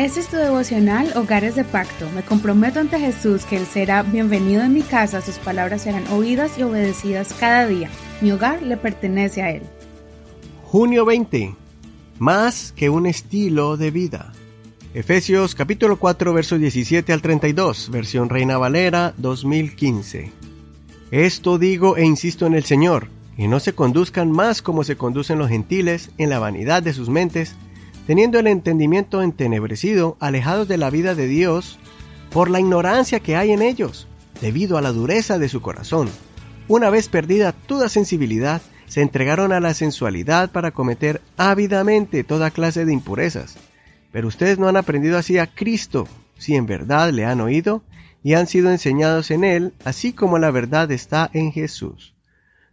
Este es tu devocional Hogares de Pacto. Me comprometo ante Jesús que Él será bienvenido en mi casa, sus palabras serán oídas y obedecidas cada día. Mi hogar le pertenece a Él. Junio 20. Más que un estilo de vida. Efesios capítulo 4 versos 17 al 32, versión Reina Valera 2015. Esto digo e insisto en el Señor, y no se conduzcan más como se conducen los gentiles en la vanidad de sus mentes, teniendo el entendimiento entenebrecido, alejados de la vida de Dios, por la ignorancia que hay en ellos, debido a la dureza de su corazón. Una vez perdida toda sensibilidad, se entregaron a la sensualidad para cometer ávidamente toda clase de impurezas. Pero ustedes no han aprendido así a Cristo, si en verdad le han oído y han sido enseñados en Él, así como la verdad está en Jesús.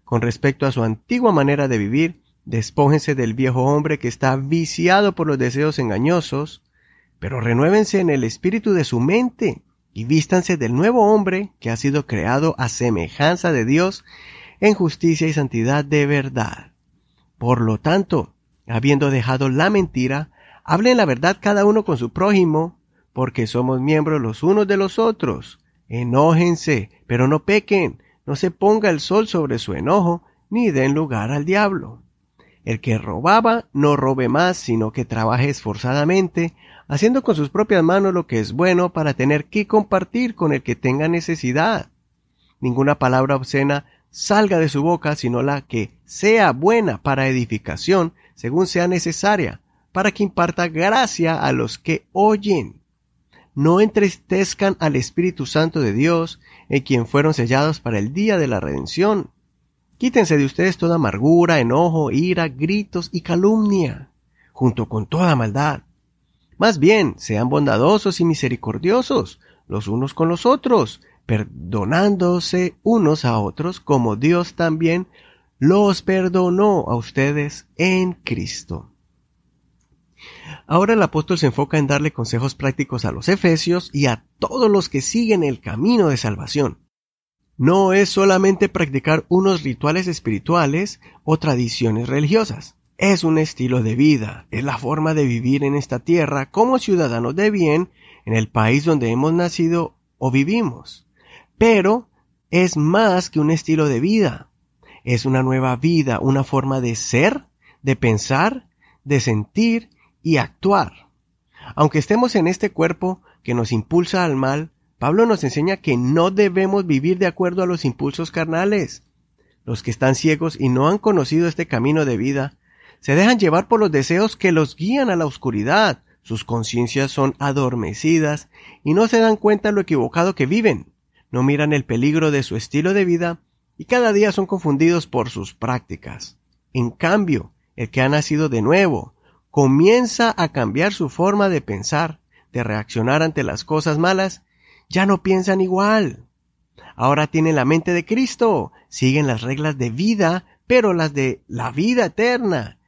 Con respecto a su antigua manera de vivir, Despójense del viejo hombre que está viciado por los deseos engañosos, pero renuévense en el espíritu de su mente y vístanse del nuevo hombre que ha sido creado a semejanza de Dios en justicia y santidad de verdad. Por lo tanto, habiendo dejado la mentira, hablen la verdad cada uno con su prójimo, porque somos miembros los unos de los otros. Enójense, pero no pequen, no se ponga el sol sobre su enojo, ni den lugar al diablo. El que robaba no robe más, sino que trabaje esforzadamente, haciendo con sus propias manos lo que es bueno para tener que compartir con el que tenga necesidad. Ninguna palabra obscena salga de su boca, sino la que sea buena para edificación, según sea necesaria, para que imparta gracia a los que oyen. No entristezcan al Espíritu Santo de Dios, en quien fueron sellados para el día de la redención. Quítense de ustedes toda amargura, enojo, ira, gritos y calumnia, junto con toda maldad. Más bien, sean bondadosos y misericordiosos los unos con los otros, perdonándose unos a otros como Dios también los perdonó a ustedes en Cristo. Ahora el apóstol se enfoca en darle consejos prácticos a los efesios y a todos los que siguen el camino de salvación no es solamente practicar unos rituales espirituales o tradiciones religiosas. Es un estilo de vida, es la forma de vivir en esta tierra como ciudadanos de bien en el país donde hemos nacido o vivimos. Pero es más que un estilo de vida. Es una nueva vida, una forma de ser, de pensar, de sentir y actuar. Aunque estemos en este cuerpo que nos impulsa al mal, Pablo nos enseña que no debemos vivir de acuerdo a los impulsos carnales. Los que están ciegos y no han conocido este camino de vida, se dejan llevar por los deseos que los guían a la oscuridad. Sus conciencias son adormecidas y no se dan cuenta lo equivocado que viven. No miran el peligro de su estilo de vida y cada día son confundidos por sus prácticas. En cambio, el que ha nacido de nuevo comienza a cambiar su forma de pensar, de reaccionar ante las cosas malas ya no piensan igual. Ahora tienen la mente de Cristo, siguen las reglas de vida, pero las de la vida eterna.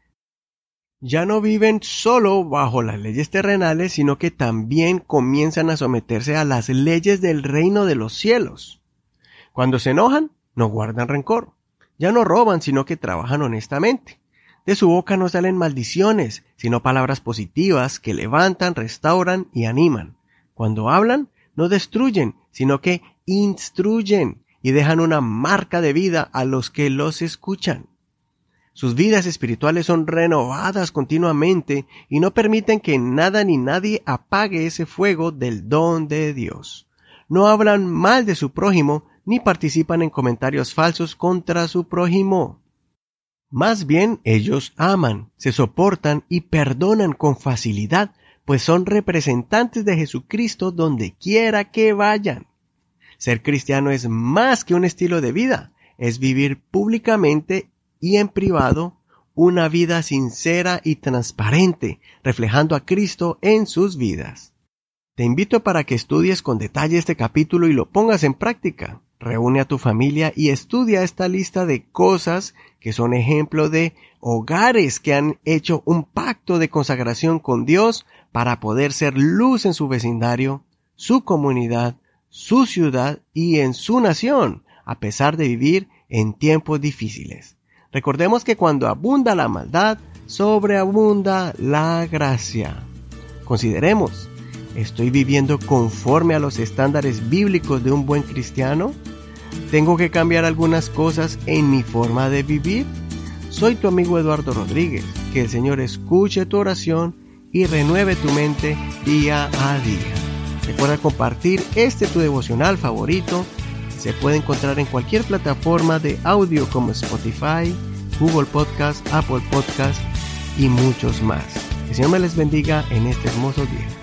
Ya no viven solo bajo las leyes terrenales, sino que también comienzan a someterse a las leyes del reino de los cielos. Cuando se enojan, no guardan rencor. Ya no roban, sino que trabajan honestamente. De su boca no salen maldiciones, sino palabras positivas que levantan, restauran y animan. Cuando hablan, no destruyen, sino que instruyen y dejan una marca de vida a los que los escuchan. Sus vidas espirituales son renovadas continuamente y no permiten que nada ni nadie apague ese fuego del don de Dios. No hablan mal de su prójimo ni participan en comentarios falsos contra su prójimo. Más bien ellos aman, se soportan y perdonan con facilidad pues son representantes de Jesucristo donde quiera que vayan. Ser cristiano es más que un estilo de vida, es vivir públicamente y en privado una vida sincera y transparente, reflejando a Cristo en sus vidas. Te invito para que estudies con detalle este capítulo y lo pongas en práctica. Reúne a tu familia y estudia esta lista de cosas que son ejemplo de hogares que han hecho un pacto de consagración con Dios para poder ser luz en su vecindario, su comunidad, su ciudad y en su nación, a pesar de vivir en tiempos difíciles. Recordemos que cuando abunda la maldad, sobreabunda la gracia. Consideremos ¿Estoy viviendo conforme a los estándares bíblicos de un buen cristiano? ¿Tengo que cambiar algunas cosas en mi forma de vivir? Soy tu amigo Eduardo Rodríguez. Que el Señor escuche tu oración y renueve tu mente día a día. Recuerda compartir este tu devocional favorito. Se puede encontrar en cualquier plataforma de audio como Spotify, Google Podcast, Apple Podcast y muchos más. Que el Señor me les bendiga en este hermoso día.